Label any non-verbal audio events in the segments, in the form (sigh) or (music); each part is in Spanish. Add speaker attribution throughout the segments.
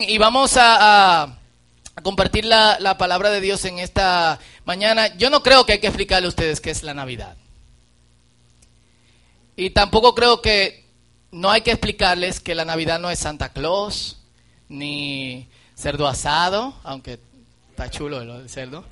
Speaker 1: Y vamos a, compartir la, la, palabra de Dios en esta mañana. Yo no creo que hay que explicarle a ustedes qué es la Navidad. Y tampoco creo que no hay que explicarles que la Navidad no es Santa Claus, ni cerdo asado, aunque está chulo el cerdo.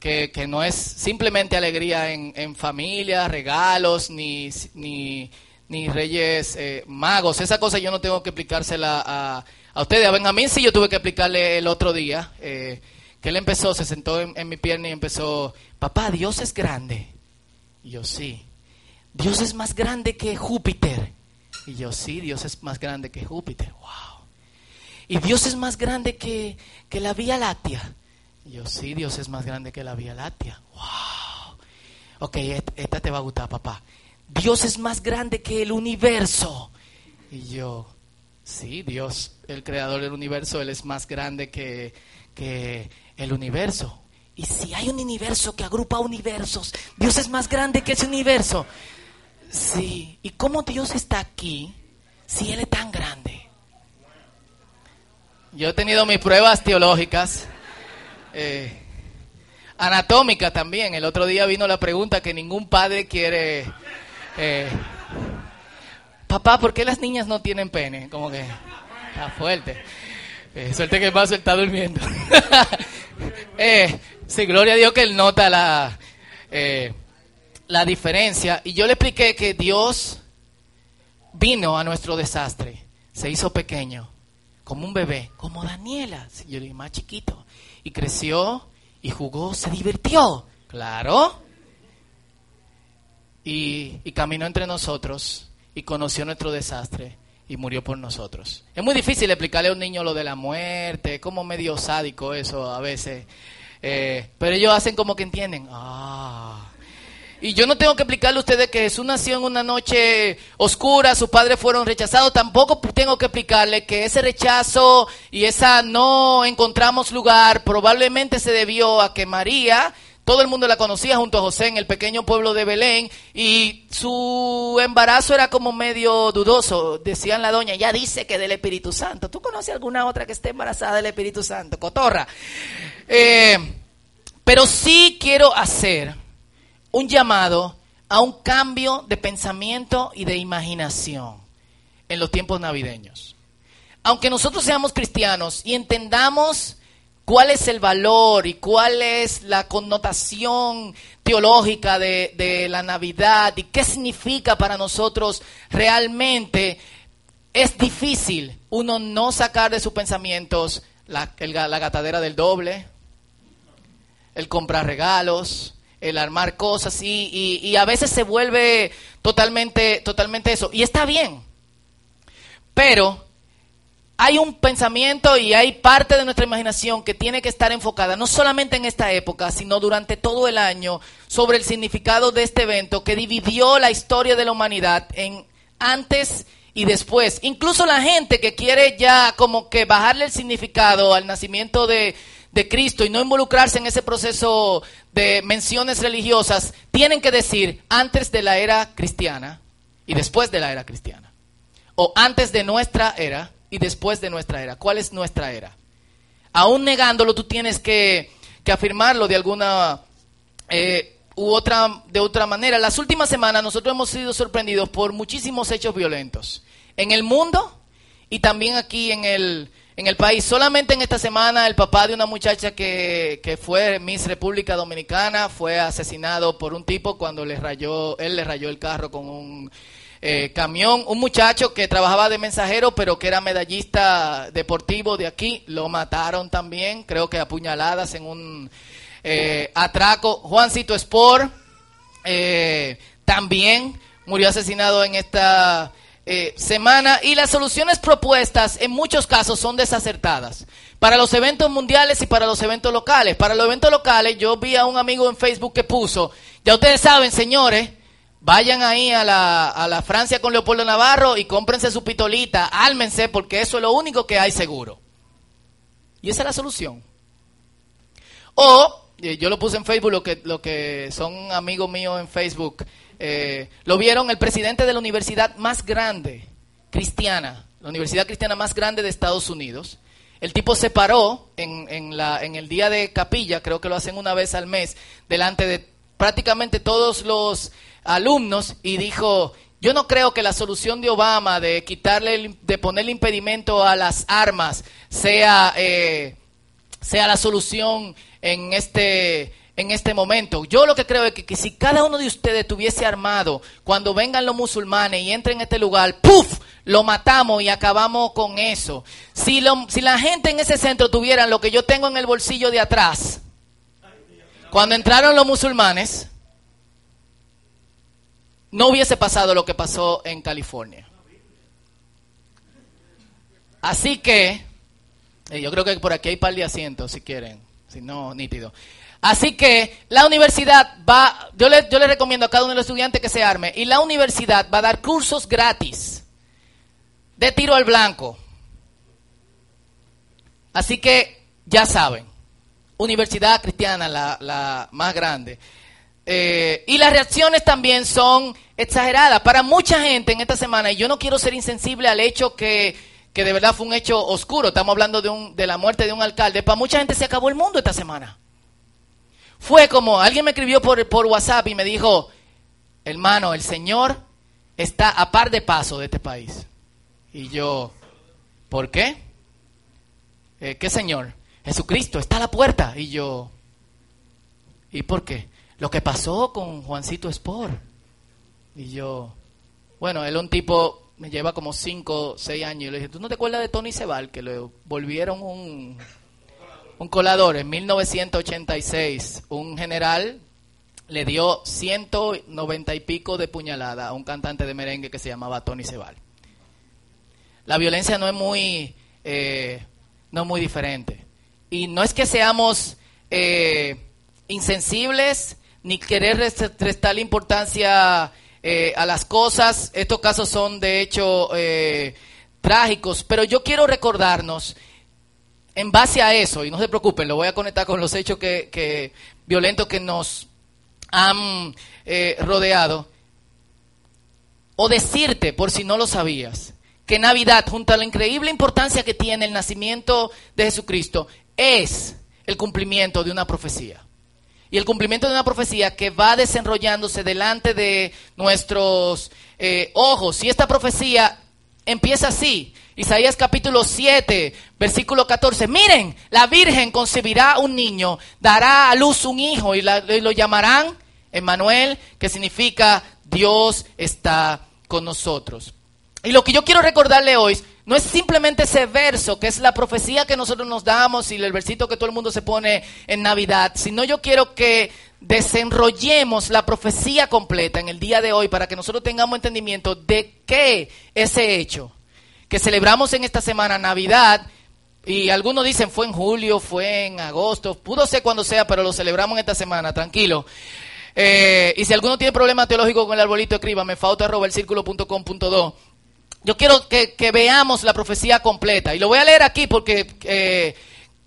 Speaker 1: Que, que no es simplemente alegría en, en familia, regalos, ni, ni, ni reyes eh, magos. Esa cosa yo no tengo que explicársela a, a ustedes. A Benjamín sí yo tuve que explicarle el otro día, eh, que él empezó, se sentó en, mi pierna y empezó, papá, Dios es grande. Y yo sí. Dios es más grande que Júpiter. Y yo sí, Dios es más grande que Júpiter. Wow. Y Dios es más grande que, que la Vía Láctea. Y yo sí, Dios es más grande que la Vía Láctea. Wow. Ok, esta te va a gustar, papá. Dios es más grande que el universo. Y yo, sí, Dios, el creador del universo, Él es más grande que, que el universo. Y si hay un universo que agrupa universos, Dios es más grande que ese universo. Sí, ¿y cómo Dios está aquí si Él es tan grande? Yo he tenido mis pruebas teológicas, eh, anatómicas también. El otro día vino la pregunta que ningún padre quiere eh, papá, ¿por qué las niñas no tienen pene? Como que está fuerte. Eh, suerte que el vaso está durmiendo. (laughs) eh, sí, gloria a Dios que él nota la, eh, la diferencia. Y yo le expliqué que Dios vino a nuestro desastre, se hizo pequeño, como un bebé, como Daniela, yo le dije más chiquito, y creció y jugó, se divirtió, claro y, y, caminó entre nosotros conoció nuestro desastre y murió por nosotros. Es muy difícil explicarle a un niño lo de la muerte, como medio sádico eso a veces, eh, pero ellos hacen como que entienden. Ah. Y yo no tengo que explicarle a ustedes que Jesús nació en una noche oscura, sus padres fueron rechazados, tampoco tengo que explicarle que ese rechazo y esa no encontramos lugar probablemente se debió a que María todo el mundo la conocía junto a José en el pequeño pueblo de Belén y su embarazo era como medio dudoso. Decían la doña, ya dice que del Espíritu Santo. ¿Tú conoces alguna otra que esté embarazada del Espíritu Santo? Cotorra. Eh, pero sí quiero hacer un llamado a un cambio de pensamiento y de imaginación en los tiempos navideños. Aunque nosotros seamos cristianos y entendamos cuál es el valor y cuál es la connotación teológica de, la Navidad y qué significa para nosotros realmente, es difícil uno no sacar de sus pensamientos la, la gatadera del doble, el comprar regalos, el armar cosas y, y, y a veces se vuelve totalmente, totalmente eso. Y está bien, pero hay un pensamiento y hay parte de nuestra imaginación que tiene que estar enfocada no solamente en esta época, sino durante todo el año sobre el significado de este evento que dividió la historia de la humanidad en antes y después. Incluso la gente que quiere ya como que bajarle el significado al nacimiento de, de Cristo y no involucrarse en ese proceso de menciones religiosas, tienen que decir antes de la era cristiana y después de la era cristiana. O antes de nuestra era y después de nuestra era. ¿Cuál es nuestra era? Aún negándolo, tú tienes que, que afirmarlo de alguna eh, u otra, de otra manera. Las últimas semanas nosotros hemos sido sorprendidos por muchísimos hechos violentos en el mundo y también aquí en el, en el país. Solamente en esta semana el papá de una muchacha que, que fue Miss República Dominicana fue asesinado por un tipo cuando le rayó, él le rayó el carro con un eh, camión, un muchacho que trabajaba de mensajero, pero que era medallista deportivo de aquí, lo mataron también, creo que apuñaladas en un eh, atraco. Juancito Sport eh, también murió asesinado en esta semana y las soluciones propuestas en muchos casos son desacertadas. Para los eventos mundiales y para los eventos locales. Para los eventos locales yo vi a un amigo en Facebook que puso, ya ustedes saben, señores, Vayan ahí a la, a la Francia con Leopoldo Navarro y cómprense su pitolita, álmense, porque eso es lo único que hay seguro. Y esa es la solución. O, yo lo puse en Facebook, lo que, lo que son amigos míos en Facebook, eh, lo vieron el presidente de la universidad más grande cristiana la universidad cristiana más grande de Estados Unidos. El tipo se paró en, en, la, en el día de capilla, creo que lo hacen una vez al mes, delante de prácticamente todos los alumnos y dijo, yo no creo que la solución de Obama de quitarle, de ponerle impedimento a las armas sea, eh, sea la solución en este, en este momento. Yo lo que creo es que, si cada uno de ustedes tuviese armado, cuando vengan los musulmanes y entren en este lugar, ¡puf! Lo matamos y acabamos con eso. Si, si la gente en ese centro tuviera lo que yo tengo en el bolsillo de atrás, cuando entraron los musulmanes, no hubiese pasado lo que pasó en California. Así que, eh, yo creo que por aquí hay par de asientos si quieren, si no, nítido. Así que la universidad va, yo le, yo recomiendo a cada uno de los estudiantes que se arme, y la universidad va a dar cursos gratis de tiro al blanco. Así que ya saben, Universidad Cristiana, la, la más grande. Eh, y las reacciones también son exageradas. Para mucha gente en esta semana, y yo no quiero ser insensible al hecho que, que de verdad fue un hecho oscuro, estamos hablando de, un, de la muerte de un alcalde, para mucha gente se acabó el mundo esta semana. Fue como, alguien me escribió por, por WhatsApp y me dijo, hermano, el Señor está a par de paso de este país. Y yo, ¿por qué? Eh, ¿Qué Señor? Jesucristo está a la puerta. Y yo, ¿y por qué? Lo que pasó con Juancito Sport. Y yo, bueno, él es un tipo, me lleva como 5, 6 años. Y le dije, ¿tú no te acuerdas de Tony Sebal? Que le volvieron un, un colador en 1986. Un general le dio 190 y pico de puñalada a un cantante de merengue que se llamaba Tony Sebal. La violencia no es muy, eh, no es muy diferente. Y no es que seamos eh, insensibles ni querer restarle importancia eh, a las cosas. Estos casos son de hecho eh, trágicos, pero yo quiero recordarnos en base a eso, y no se preocupen, lo voy a conectar con los hechos que, violentos que nos han rodeado, o decirte, por si no lo sabías, que Navidad, junto a la increíble importancia que tiene el nacimiento de Jesucristo, es el cumplimiento de una profecía. Y el cumplimiento de una profecía que va desenrollándose delante de nuestros eh, ojos. Y esta profecía empieza así. Isaías capítulo 7, versículo 14. Miren, la Virgen concebirá un niño, dará a luz un hijo y, y lo llamarán Emmanuel, que significa Dios está con nosotros. Y lo que yo quiero recordarle hoy no es simplemente ese verso, que es la profecía que nosotros nos damos y el versito que todo el mundo se pone en Navidad, sino yo quiero que desenrollemos la profecía completa en el día de hoy para que nosotros tengamos entendimiento de qué ese hecho que celebramos en esta semana, Navidad, y algunos dicen fue en julio, fue en agosto, pudo ser cuando sea, pero lo celebramos esta semana, tranquilo. Eh, y si alguno tiene problema teológico con el arbolito, escríbame, fauta.com.do yo quiero que, veamos la profecía completa. Y lo voy a leer aquí porque eh,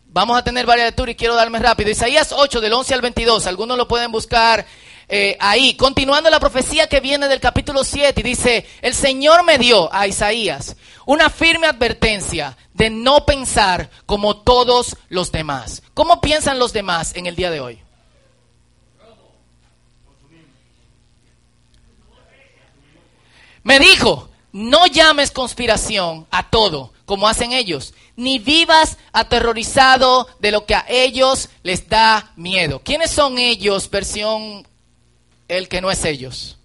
Speaker 1: vamos a tener varias lecturas y quiero darme rápido. Isaías 8, del 11 al 22. Algunos lo pueden buscar eh, ahí. Continuando la profecía que viene del capítulo 7. Y dice, el Señor me dio a Isaías una firme advertencia de no pensar como todos los demás. ¿Cómo piensan los demás en el día de hoy? Me dijo, no llames conspiración a todo, como hacen ellos, ni vivas aterrorizado de lo que a ellos les da miedo. ¿Quiénes son ellos, versión el que no es ellos?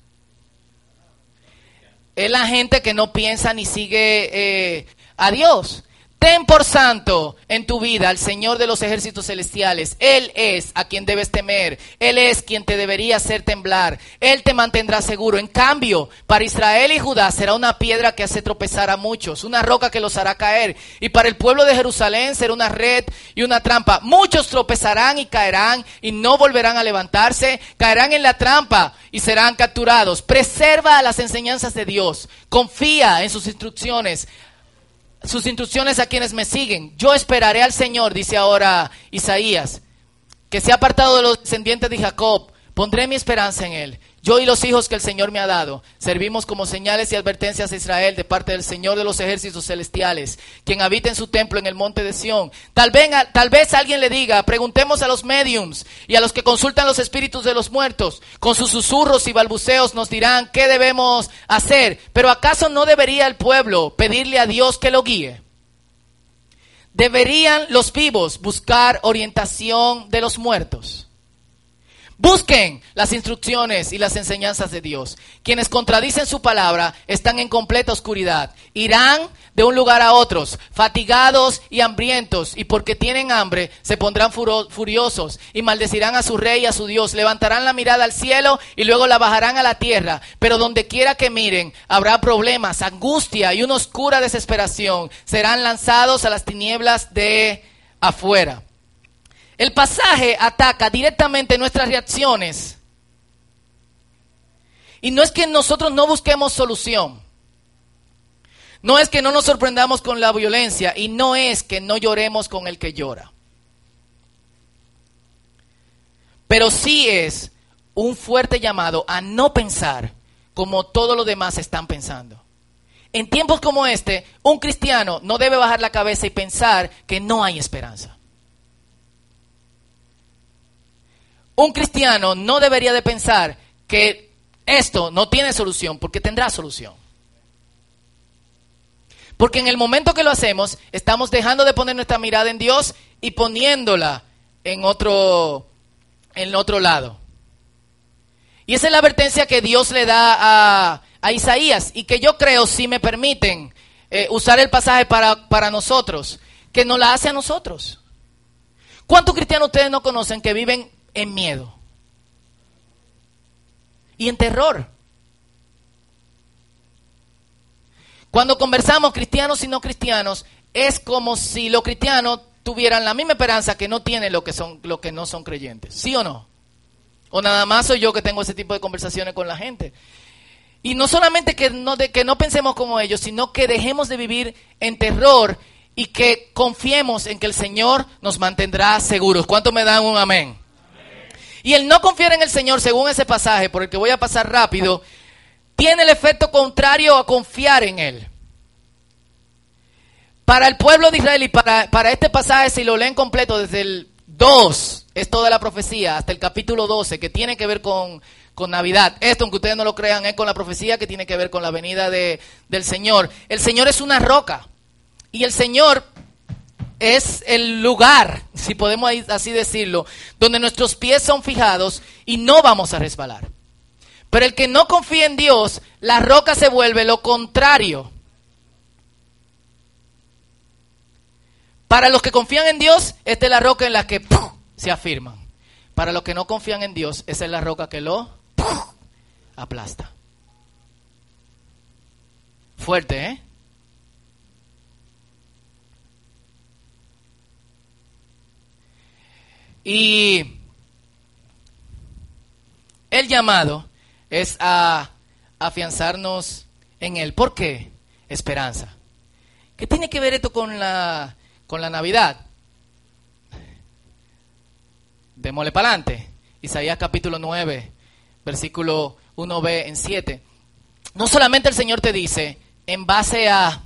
Speaker 1: Es la gente que no piensa ni sigue eh, a Dios. Ten por santo en tu vida al Señor de los ejércitos celestiales. Él es a quien debes temer. Él es quien te debería hacer temblar. Él te mantendrá seguro. En cambio, para Israel y Judá será una piedra que hace tropezar a muchos, una roca que los hará caer. Y para el pueblo de Jerusalén será una red y una trampa. Muchos tropezarán y caerán y no volverán a levantarse. Caerán en la trampa y serán capturados. Preserva las enseñanzas de Dios. Confía en sus instrucciones sus instrucciones a quienes me siguen. Yo esperaré al Señor, dice ahora Isaías, que se ha apartado de los descendientes de Jacob. Pondré mi esperanza en Él. Yo y los hijos que el Señor me ha dado, servimos como señales y advertencias a Israel de parte del Señor de los ejércitos celestiales, quien habita en su templo en el monte de Sión. Tal vez, tal vez alguien le diga, preguntemos a los mediums y a los que consultan los espíritus de los muertos. Con sus susurros y balbuceos nos dirán qué debemos hacer. Pero ¿acaso no debería el pueblo pedirle a Dios que lo guíe? ¿Deberían los vivos buscar orientación de los muertos? Busquen las instrucciones y las enseñanzas de Dios. Quienes contradicen su palabra están en completa oscuridad. Irán de un lugar a otros, fatigados y hambrientos, y porque tienen hambre se pondrán furiosos y maldecirán a su rey y a su Dios. Levantarán la mirada al cielo y luego la bajarán a la tierra. Pero donde quiera que miren habrá problemas, angustia y una oscura desesperación. Serán lanzados a las tinieblas de afuera. El pasaje ataca directamente nuestras reacciones. Y no es que nosotros no busquemos solución. No es que no nos sorprendamos con la violencia y no es que no lloremos con el que llora. Pero sí es un fuerte llamado a no pensar como todos los demás están pensando. En tiempos como este, un cristiano no debe bajar la cabeza y pensar que no hay esperanza. Un cristiano no debería de pensar que esto no tiene solución porque tendrá solución. Porque en el momento que lo hacemos, estamos dejando de poner nuestra mirada en Dios y poniéndola en otro, en otro lado. Y esa es la advertencia que Dios le da a, a Isaías y que yo creo, si me permiten eh, usar el pasaje para, para nosotros, que nos la hace a nosotros. ¿Cuántos cristianos ustedes no conocen que viven en miedo y en terror. Cuando conversamos cristianos y no cristianos, es como si los cristianos tuvieran la misma esperanza que no tienen lo que son lo que no son creyentes, ¿sí o no? O nada más soy yo que tengo ese tipo de conversaciones con la gente. Y no solamente que no, que no pensemos como ellos, sino que dejemos de vivir en terror y que confiemos en que el Señor nos mantendrá seguros. ¿Cuánto me dan un amén? Y el no confiar en el Señor, según ese pasaje, por el que voy a pasar rápido, tiene el efecto contrario a confiar en Él. Para el pueblo de Israel y para, para este pasaje, si lo leen completo desde el 2, es toda la profecía, hasta el capítulo 12, que tiene que ver con, con Navidad. Esto, aunque ustedes no lo crean, es con la profecía que tiene que ver con la venida de, del Señor. El Señor es una roca. Y el Señor es el lugar, si podemos así decirlo, donde nuestros pies son fijados y no vamos a resbalar. Pero el que no confía en Dios, la roca se vuelve lo contrario. Para los que confían en Dios, esta es la roca en la que se afirman. Para los que no confían en Dios, esa es la roca que lo aplasta. Fuerte, ¿eh? Y el llamado es a afianzarnos en él. ¿Por qué? Esperanza. ¿Qué tiene que ver esto con la, con la Navidad? Démosle para adelante. Isaías capítulo 9, versículo 1b en 7. No solamente el Señor te dice, en base a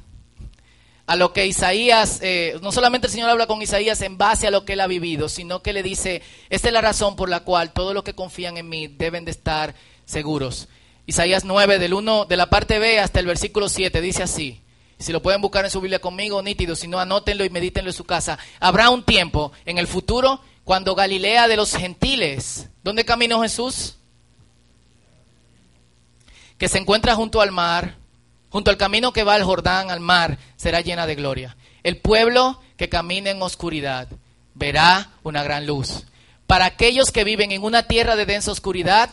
Speaker 1: a lo que Isaías, eh, no solamente el Señor habla con Isaías en base a lo que él ha vivido, sino que le dice, esta es la razón por la cual todos los que confían en mí deben de estar seguros. Isaías 9, del 1, de la parte B hasta el versículo 7, dice así. Si lo pueden buscar en su Biblia conmigo, nítido, si no, anótenlo y medítenlo en su casa. Habrá un tiempo en el futuro cuando Galilea de los gentiles, ¿dónde caminó Jesús? Que se encuentra junto al mar, junto al camino que va al Jordán, al mar, será llena de gloria. El pueblo que camina en oscuridad verá una gran luz. Para aquellos que viven en una tierra de densa oscuridad,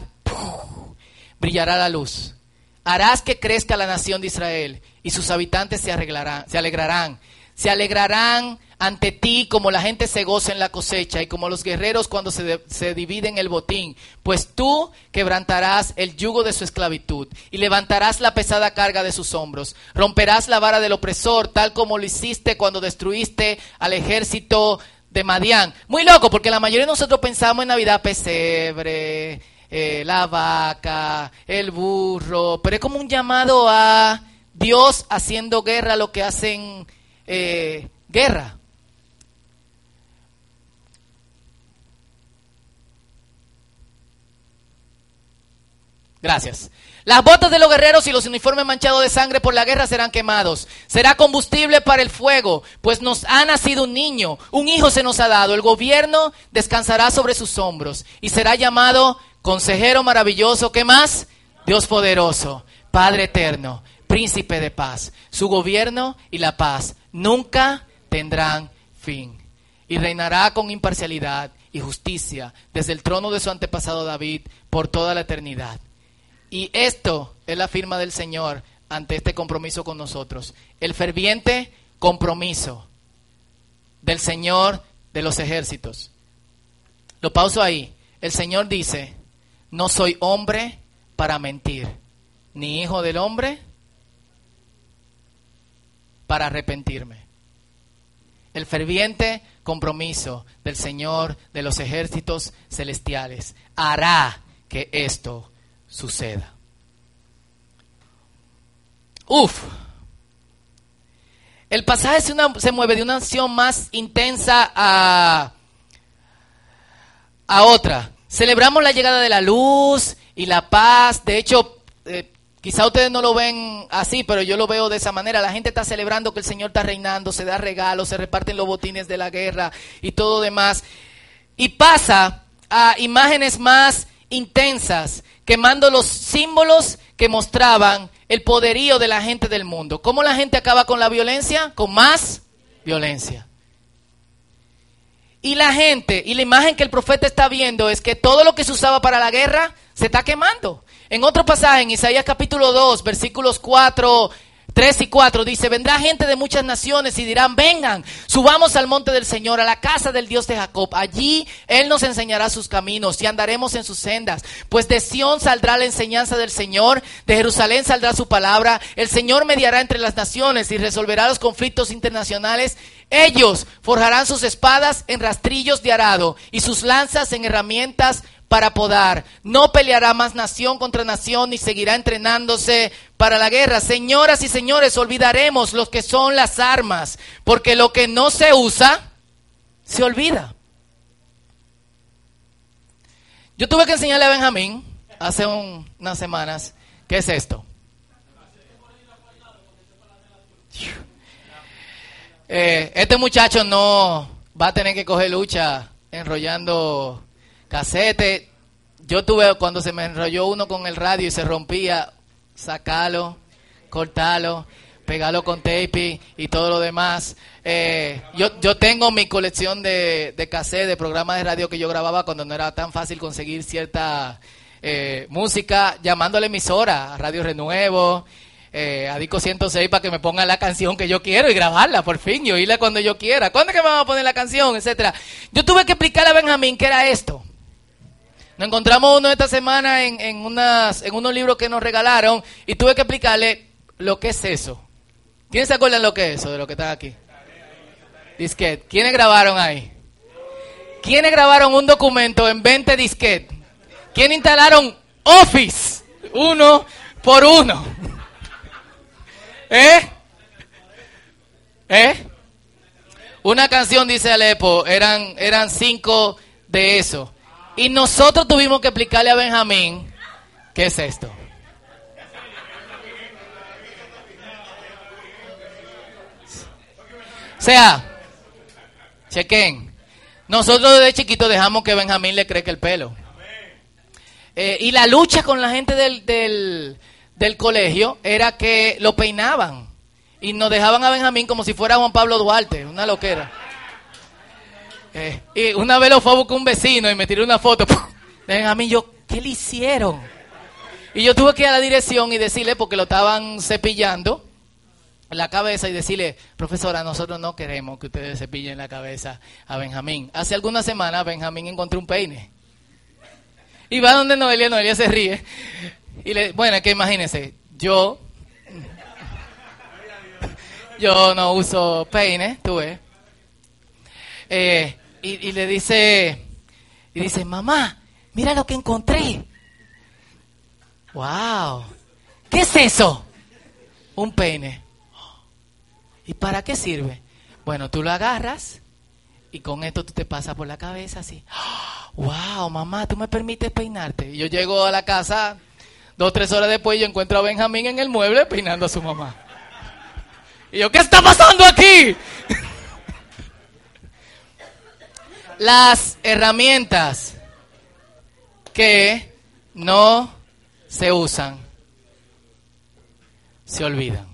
Speaker 1: brillará la luz. Harás que crezca la nación de Israel y sus habitantes se, arreglarán, se alegrarán. Se alegrarán ante ti como la gente se goza en la cosecha y como los guerreros cuando se, se, dividen el botín, pues tú quebrantarás el yugo de su esclavitud y levantarás la pesada carga de sus hombros, romperás la vara del opresor tal como lo hiciste cuando destruiste al ejército de Madián. Muy loco, porque la mayoría de nosotros pensamos en Navidad pesebre, eh, la vaca, el burro, pero es como un llamado a Dios haciendo guerra a lo que hacen eh, guerra. Gracias. Las botas de los guerreros y los uniformes manchados de sangre por la guerra serán quemados. Será combustible para el fuego, pues nos ha nacido un niño, un hijo se nos ha dado. El gobierno descansará sobre sus hombros y será llamado consejero maravilloso. ¿Qué más? Dios poderoso, Padre eterno, príncipe de paz. Su gobierno y la paz nunca tendrán fin. Y reinará con imparcialidad y justicia desde el trono de su antepasado David por toda la eternidad. Y esto es la firma del Señor ante este compromiso con nosotros. El ferviente compromiso del Señor de los ejércitos. Lo pauso ahí. El Señor dice, no soy hombre para mentir, ni hijo del hombre para arrepentirme. El ferviente compromiso del Señor de los ejércitos celestiales hará que esto suceda. Uf. El pasaje se, mueve de una acción más intensa a, a otra. Celebramos la llegada de la luz y la paz. De hecho, eh, quizá ustedes no lo ven así, pero yo lo veo de esa manera. La gente está celebrando que el Señor está reinando, se da regalos, se reparten los botines de la guerra y todo demás. Y pasa a imágenes más intensas quemando los símbolos que mostraban el poderío de la gente del mundo. ¿Cómo la gente acaba con la violencia? Con más violencia. Y la gente, y la imagen que el profeta está viendo es que todo lo que se usaba para la guerra se está quemando. En otro pasaje, en Isaías capítulo 2, versículos 4 3 y 4 dice, vendrá gente de muchas naciones y dirán, vengan, subamos al monte del Señor, a la casa del Dios de Jacob. Allí Él nos enseñará sus caminos y andaremos en sus sendas. Pues de Sión saldrá la enseñanza del Señor, de Jerusalén saldrá su palabra. El Señor mediará entre las naciones y resolverá los conflictos internacionales. Ellos forjarán sus espadas en rastrillos de arado y sus lanzas en herramientas para podar. No peleará más nación contra nación ni seguirá entrenándose para la guerra. Señoras y señores, olvidaremos lo que son las armas, porque lo que no se usa, se olvida. Yo tuve que enseñarle a Benjamín hace unas semanas qué es esto. Eh, este muchacho no va a tener que coger lucha enrollando casete. Yo tuve, cuando se me enrolló uno con el radio y se rompía, sacalo, cortalo, pegarlo con tape y todo lo demás. Eh, yo, yo tengo mi colección de, de cassette, de programas de radio que yo grababa cuando no era tan fácil conseguir cierta eh, música, llamando a la emisora, a Radio Renuevo, eh, a Disco 106 para que me ponga la canción que yo quiero y grabarla por fin y oírla cuando yo quiera. ¿Cuándo es que me van a poner la canción? Etcétera. Yo tuve que explicarle a Benjamín que era esto. Nos encontramos uno esta semana en, en, unas, en unos libros que nos regalaron y tuve que explicarle lo que es eso. ¿Quiénes se acuerdan lo que es eso, de lo que está aquí? Disquet. ¿Quiénes grabaron ahí? ¿Quiénes grabaron un documento en 20 disquet? ¿Quiénes instalaron Office? Uno por uno. ¿Eh? ¿Eh? Una canción, dice Alepo, eran, eran cinco de eso. Y nosotros tuvimos que explicarle a Benjamín qué es esto. O sea, chequen. Nosotros desde chiquitos dejamos que Benjamín le que el pelo. Eh, y la lucha con la gente del, del colegio era que lo peinaban. Y nos dejaban a Benjamín como si fuera Juan Pablo Duarte, una loquera. Eh, y una vez lo fue a buscar un vecino y me tiró una foto. (laughs) A mí, yo, ¿qué le hicieron? Y yo tuve que ir a la dirección y decirle, porque lo estaban cepillando la cabeza y decirle, profesora, nosotros no queremos que ustedes cepillen la cabeza a Benjamín. Hace algunas semanas Benjamín encontró un peine. Y va donde Noelia, Noelia se ríe. Y le, bueno, es que imagínense, yo, yo no uso peine, tú ves. Eh, y, le dice, y dice, mamá, mira lo que encontré. ¡Wow! ¿Qué es eso? Un peine. ¿Y para qué sirve? Bueno, tú lo agarras y con esto tú te pasas por la cabeza así. ¡Wow, mamá, tú me permites peinarte! Y yo llego a la casa, dos, tres horas después, yo encuentro a Benjamín en el mueble peinando a su mamá. Y yo, ¿qué está pasando aquí? Las herramientas que no se usan se olvidan.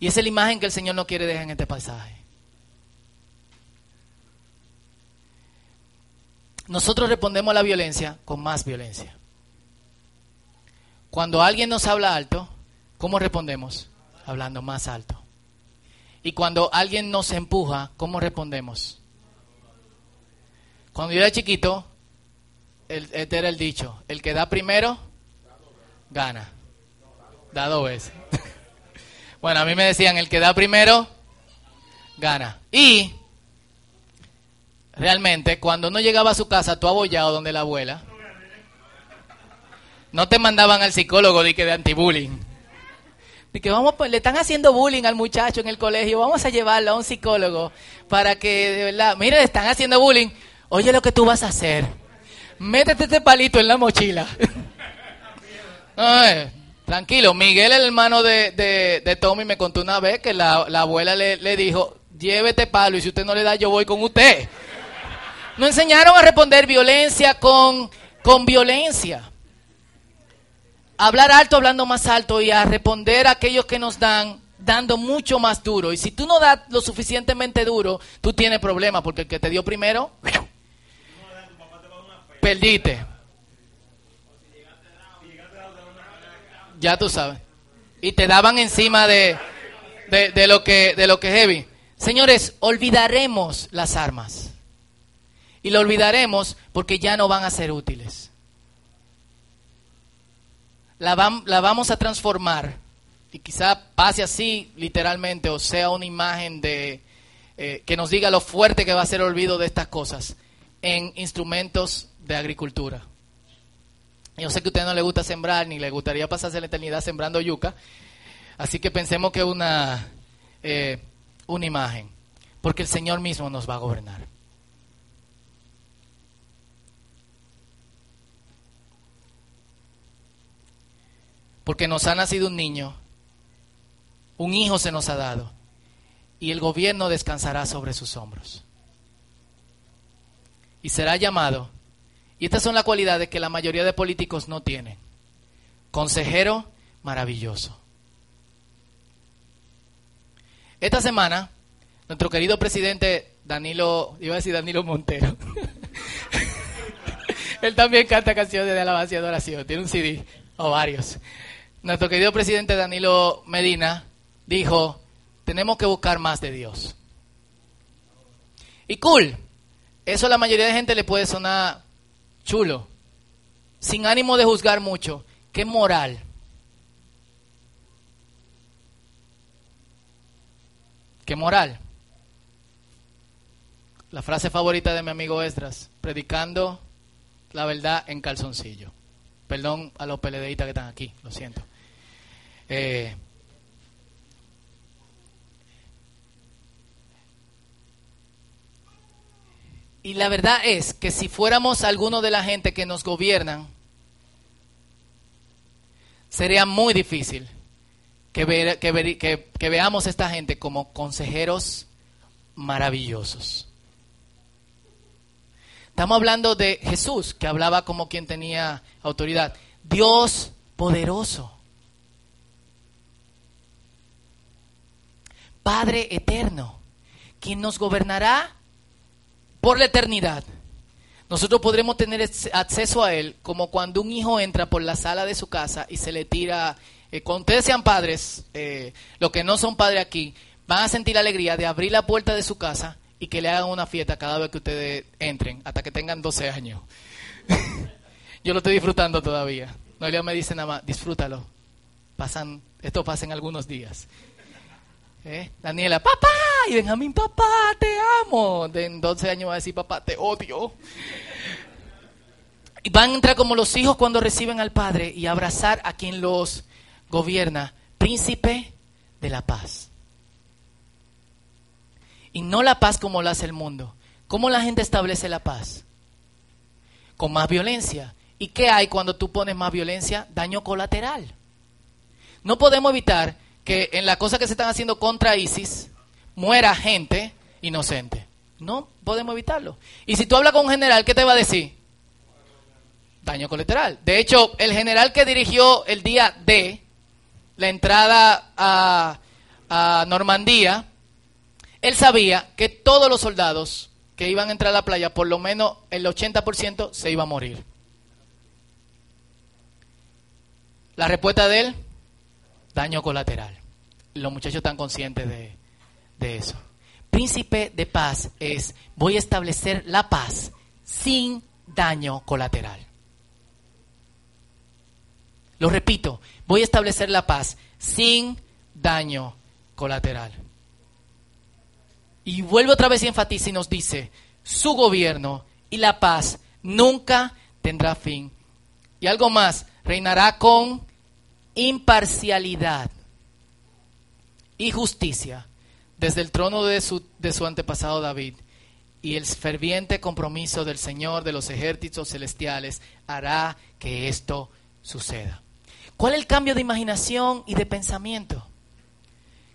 Speaker 1: Y esa es la imagen que el Señor no quiere dejar en este pasaje. Nosotros respondemos a la violencia con más violencia. Cuando alguien nos habla alto, ¿cómo respondemos? Hablando más alto. Y cuando alguien nos empuja, ¿cómo respondemos? Cuando yo era chiquito, este era el dicho, el que da primero, gana. Da dos veces. (laughs) bueno, a mí me decían, el que da primero, gana. Y realmente, cuando uno llegaba a su casa, tú abollado donde la abuela, no te mandaban al psicólogo de que de antibullying. De que vamos, pues, le están haciendo bullying al muchacho en el colegio, vamos a llevarlo a un psicólogo para que, de verdad, mire, le están haciendo bullying. Oye, lo que tú vas a hacer métete este palito en la mochila. (laughs) tranquilo, Miguel, el hermano de, de, Tommy, me contó una vez que la, abuela le, le, dijo, llévete palo y si usted no le da, yo voy con usted. No enseñaron a responder violencia con, con violencia. Hablar alto hablando más alto y a responder a aquellos que nos dan dando mucho más duro. Y si tú no das lo suficientemente duro, tú tienes problemas porque el que te dio primero perdiste. Ya tú sabes. Y te daban encima de, de, lo que de lo que heavy. Señores, olvidaremos las armas. Y lo olvidaremos porque ya no van a ser útiles. La, vamos a transformar. Y quizá pase así literalmente o sea una imagen de eh, que nos diga lo fuerte que va a ser el olvido de estas cosas en instrumentos de agricultura. Yo sé que a usted no le gusta sembrar ni le gustaría pasarse la eternidad sembrando yuca, así que pensemos que una, eh, una imagen, porque el Señor mismo nos va a gobernar. Porque nos ha nacido un niño, un hijo se nos ha dado, y el gobierno descansará sobre sus hombros. Y será llamado y estas son las cualidades que la mayoría de políticos no tienen. Consejero maravilloso. Esta semana, nuestro querido presidente Danilo, iba a decir Danilo Montero. (laughs) Él también canta canciones de alabanza y adoración. Tiene un CD o varios. Nuestro querido presidente Danilo Medina dijo, tenemos que buscar más de Dios. Y cool, eso a la mayoría de gente le puede sonar chulo, sin ánimo de juzgar mucho, qué moral. ¿Qué moral? La frase favorita de mi amigo Estras, predicando la verdad en calzoncillo. Perdón a los peledeítas que están aquí, lo siento. Eh, Y la verdad es que si fuéramos alguno de la gente que nos gobiernan, sería muy difícil que, que, que, veamos a esta gente como consejeros maravillosos. Estamos hablando de Jesús, que hablaba como quien tenía autoridad. Dios poderoso. Padre eterno, quien nos gobernará por la eternidad. Nosotros podremos tener acceso a Él como cuando un hijo entra por la sala de su casa y se le tira, eh, cuando ustedes sean padres, eh, los que no son padres aquí, van a sentir la alegría de abrir la puerta de su casa y que le hagan una fiesta cada vez que ustedes entren, hasta que tengan 12 años. (laughs) Yo lo estoy disfrutando todavía. Noelia me dice nada más, disfrútalo. Pasan, esto pasa en algunos días. ¿Eh? Daniela, papá, y Benjamín, papá, te amo. De en 12 años va a decir, papá, te odio. Y van a entrar como los hijos cuando reciben al Padre y abrazar a quien los gobierna, príncipe de la paz. Y no la paz como la hace el mundo. ¿Cómo la gente establece la paz? Con más violencia. ¿Y qué hay cuando tú pones más violencia? Daño colateral. No podemos evitar que en la cosa que se están haciendo contra ISIS muera gente inocente. No podemos evitarlo. Y si tú hablas con un general, ¿qué te va a decir? Daño colateral. De hecho, el general que dirigió el día D, la entrada a, a Normandía, él sabía que todos los soldados que iban a entrar a la playa, por lo menos el 80% se iba a morir. La respuesta de él, daño colateral. Los muchachos están conscientes de, de eso. Príncipe de paz es, voy a establecer la paz sin daño colateral. Lo repito, voy a establecer la paz sin daño colateral. Y vuelve otra vez y enfatiza y nos dice, su gobierno y la paz nunca tendrá fin. Y algo más, reinará con imparcialidad y justicia desde el trono de su, de su antepasado David. Y el ferviente compromiso del Señor de los ejércitos celestiales hará que esto suceda. ¿Cuál es el cambio de imaginación y de pensamiento?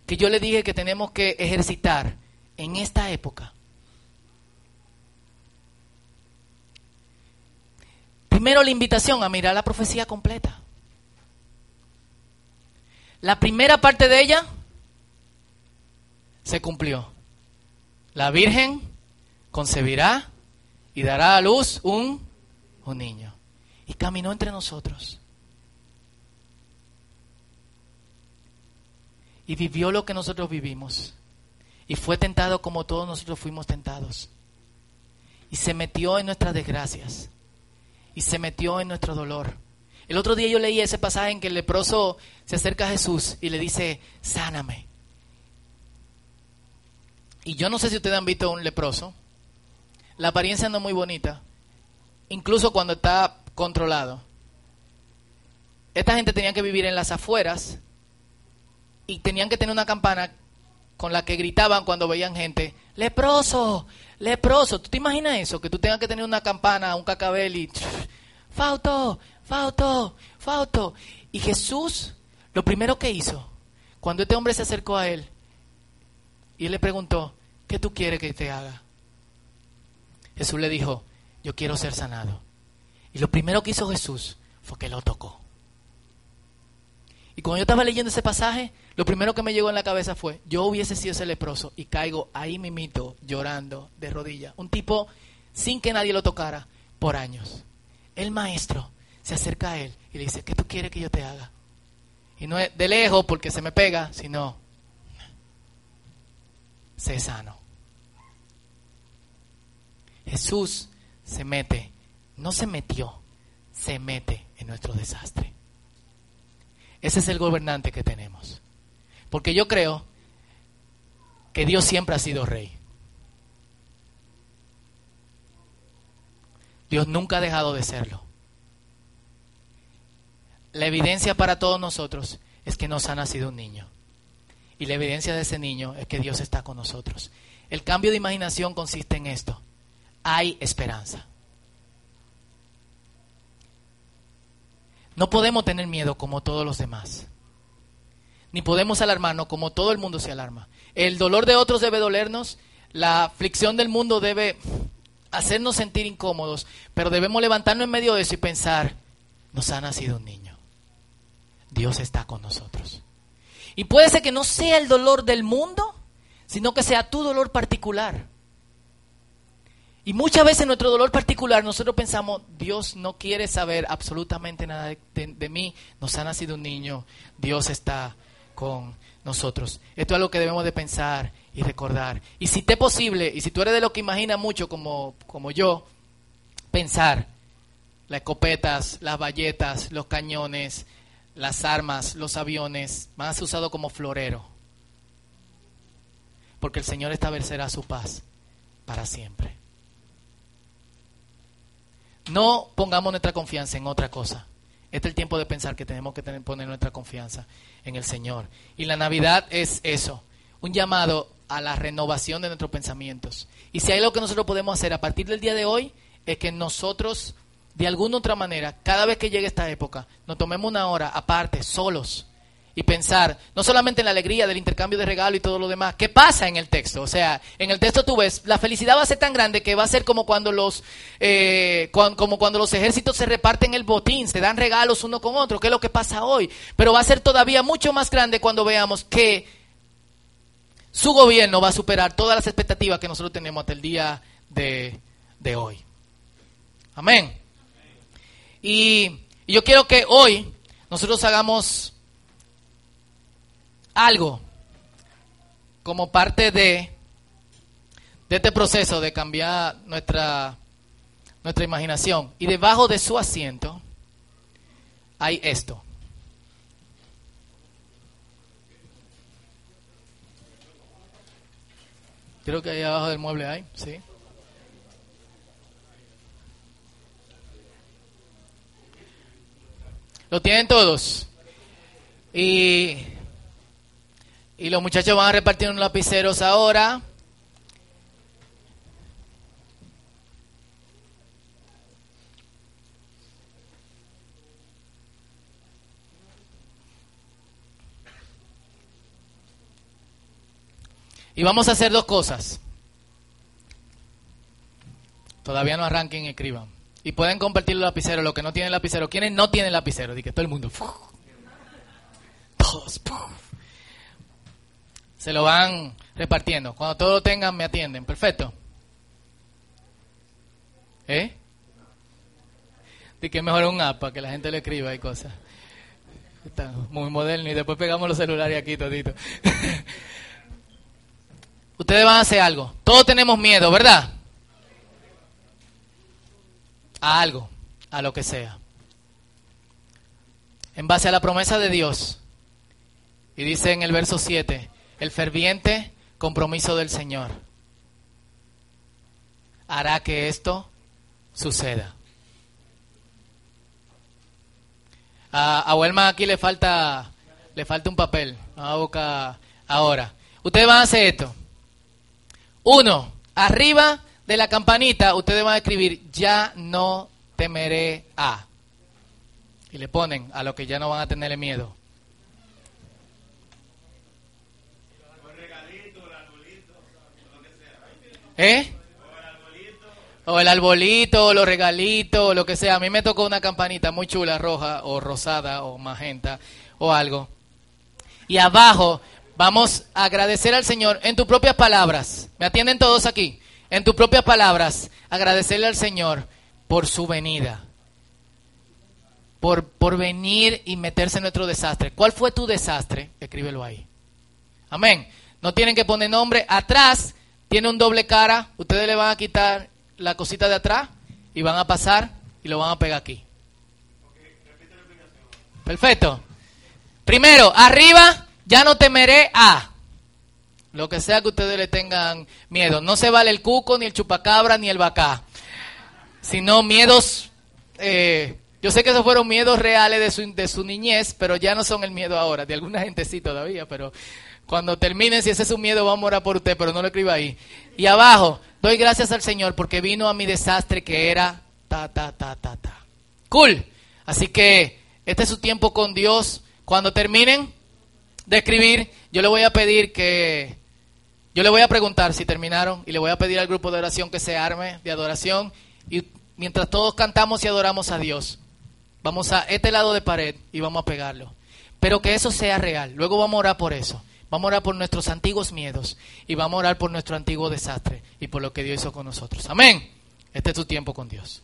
Speaker 1: Que yo le dije que tenemos que ejercitar en esta época. Primero la invitación a mirar la profecía completa. La primera parte de ella se cumplió. La Virgen concebirá y dará a luz un, un niño. Y caminó entre nosotros. Y vivió lo que nosotros vivimos. Y fue tentado como todos nosotros fuimos tentados. Y se metió en nuestras desgracias. Y se metió en nuestro dolor. El otro día yo leí ese pasaje en que el leproso se acerca a Jesús y le dice, sáname. Y yo no sé si ustedes han visto un leproso. La apariencia no es muy bonita. Incluso cuando está controlado. Esta gente tenía que vivir en las afueras y tenían que tener una campana con la que gritaban cuando veían gente, leproso, leproso. ¿Tú te imaginas eso? Que tú tengas que tener una campana, un cacabel y... Fauto, Fauto, Fauto. Y Jesús, lo primero que hizo, cuando este hombre se acercó a él, y él le preguntó, ¿qué tú quieres que te haga? Jesús le dijo, yo quiero ser sanado. Y lo primero que hizo Jesús fue que lo tocó. Y cuando yo estaba leyendo ese pasaje, lo primero que me llegó en la cabeza fue, yo hubiese sido ese leproso y caigo ahí mimito llorando de rodillas. Un tipo sin que nadie lo tocara por años. El maestro se acerca a él y le dice, ¿qué tú quieres que yo te haga? Y no es de lejos porque se me pega, sino, sé sano. Jesús se mete, no se metió, se mete en nuestro desastre. Ese es el gobernante que tenemos. Porque yo creo que Dios siempre ha sido rey. Dios nunca ha dejado de serlo. La evidencia para todos nosotros es que nos ha nacido un niño. Y la evidencia de ese niño es que Dios está con nosotros. El cambio de imaginación consiste en esto. Hay esperanza. No podemos tener miedo como todos los demás. Ni podemos alarmarnos como todo el mundo se alarma. El dolor de otros debe dolernos, la aflicción del mundo debe hacernos sentir incómodos, pero debemos levantarnos en medio de eso y pensar, nos ha nacido un niño. Dios está con nosotros. Y puede ser que no sea el dolor del mundo, sino que sea tu dolor particular. Y muchas veces nuestro dolor particular nosotros pensamos, Dios no quiere saber absolutamente nada de, mí, nos ha nacido un niño, Dios está con nosotros. Esto es algo que debemos de pensar y recordar. Y si te es posible, y si tú eres de lo que imagina mucho como, como yo, pensar las escopetas, las bayetas, los cañones, las armas, los aviones, más usado como florero. Porque el Señor establecerá su paz para siempre. no pongamos nuestra confianza en otra cosa. Este es el tiempo de pensar que tenemos que tener, poner nuestra confianza en el Señor. Y la Navidad es eso, un llamado a la renovación de nuestros pensamientos. Y si hay algo que nosotros podemos hacer a partir del día de hoy, es que nosotros, de alguna otra manera, cada vez que llegue esta época, nos tomemos una hora aparte, solos, y pensar no solamente en la alegría del intercambio de regalo y todo lo demás. ¿Qué pasa en el texto? O sea, en el texto tú ves, la felicidad va a ser tan grande que va a ser como cuando los, eh, como cuando los ejércitos se reparten el botín, se dan regalos uno con otro, que es lo que pasa hoy. Pero va a ser todavía mucho más grande cuando veamos que su gobierno va a superar todas las expectativas que nosotros tenemos hasta el día de, de hoy. Amén. Y, y yo quiero que hoy nosotros hagamos algo como parte de, de este proceso de cambiar nuestra, nuestra imaginación. Y debajo de su asiento hay esto. Creo que ahí abajo del mueble hay, sí. Lo tienen todos. Y y los muchachos van a repartir unos lapiceros ahora. Y vamos a hacer dos cosas. Todavía no arranquen escriban. Y pueden compartir los lapiceros, los que no tienen lapicero. ¿Quiénes no tienen lapicero? Que todo el mundo. Todos se lo van repartiendo. Cuando todos lo tengan, me atienden. Perfecto. ¿Eh? De que mejor un app para que la gente le escriba y cosas. Está muy moderno y después pegamos los celulares aquí todito. (laughs) Ustedes van a hacer algo. Todos tenemos miedo, ¿verdad? A algo, a lo que sea. En base a la promesa de Dios. Y dice en el verso 7, el ferviente compromiso del Señor hará que esto suceda. A, a aquí le falta, le falta un papel. A boca ahora. Ustedes van a hacer esto. Uno, arriba de la campanita, ustedes van a escribir, ya no temeré a. Y le ponen a lo que ya no van a tenerle miedo. ¿Eh? O el arbolito, o los regalitos, o lo que sea. A mí me tocó una campanita muy chula, roja, o rosada, o magenta, o algo. Y abajo vamos a agradecer al Señor en tus propias palabras. ¿Me atienden todos aquí? En tus propias palabras, agradecerle al Señor por su venida. Por, por venir y meterse en nuestro desastre. ¿Cuál fue tu desastre? Escríbelo ahí. Amén. No tienen que poner nombre. Atrás tiene un doble cara, ustedes le van a quitar la cosita de atrás y van a pasar y lo van a pegar aquí. Perfecto. Primero, arriba, ya no temeré a lo que sea que ustedes le tengan miedo. No se vale el cuco, ni el chupacabra, ni el bacá. Sino miedos, eh, yo sé que esos fueron miedos reales de su, de su niñez, pero ya no son el miedo ahora. De alguna (laughs) gente sí todavía, pero cuando terminen, si ese es su miedo, vamos a orar por usted, pero no lo escriba ahí. Y abajo, doy gracias al Señor porque vino a mi desastre que era ta, ta, ta, ta, ta. Cool. Así que este es su tiempo con Dios. Cuando terminen de escribir, yo le voy a pedir que, yo le voy a preguntar si terminaron y le voy a pedir al grupo de oración que se arme de adoración. Y mientras todos cantamos y adoramos a Dios, vamos a este lado de pared y vamos a pegarlo. Pero que eso sea real. Luego vamos a orar por eso. Vamos a orar por nuestros antiguos miedos y vamos a orar por nuestro antiguo desastre y por lo que Dios hizo con nosotros. Amén. Este es tu tiempo con Dios.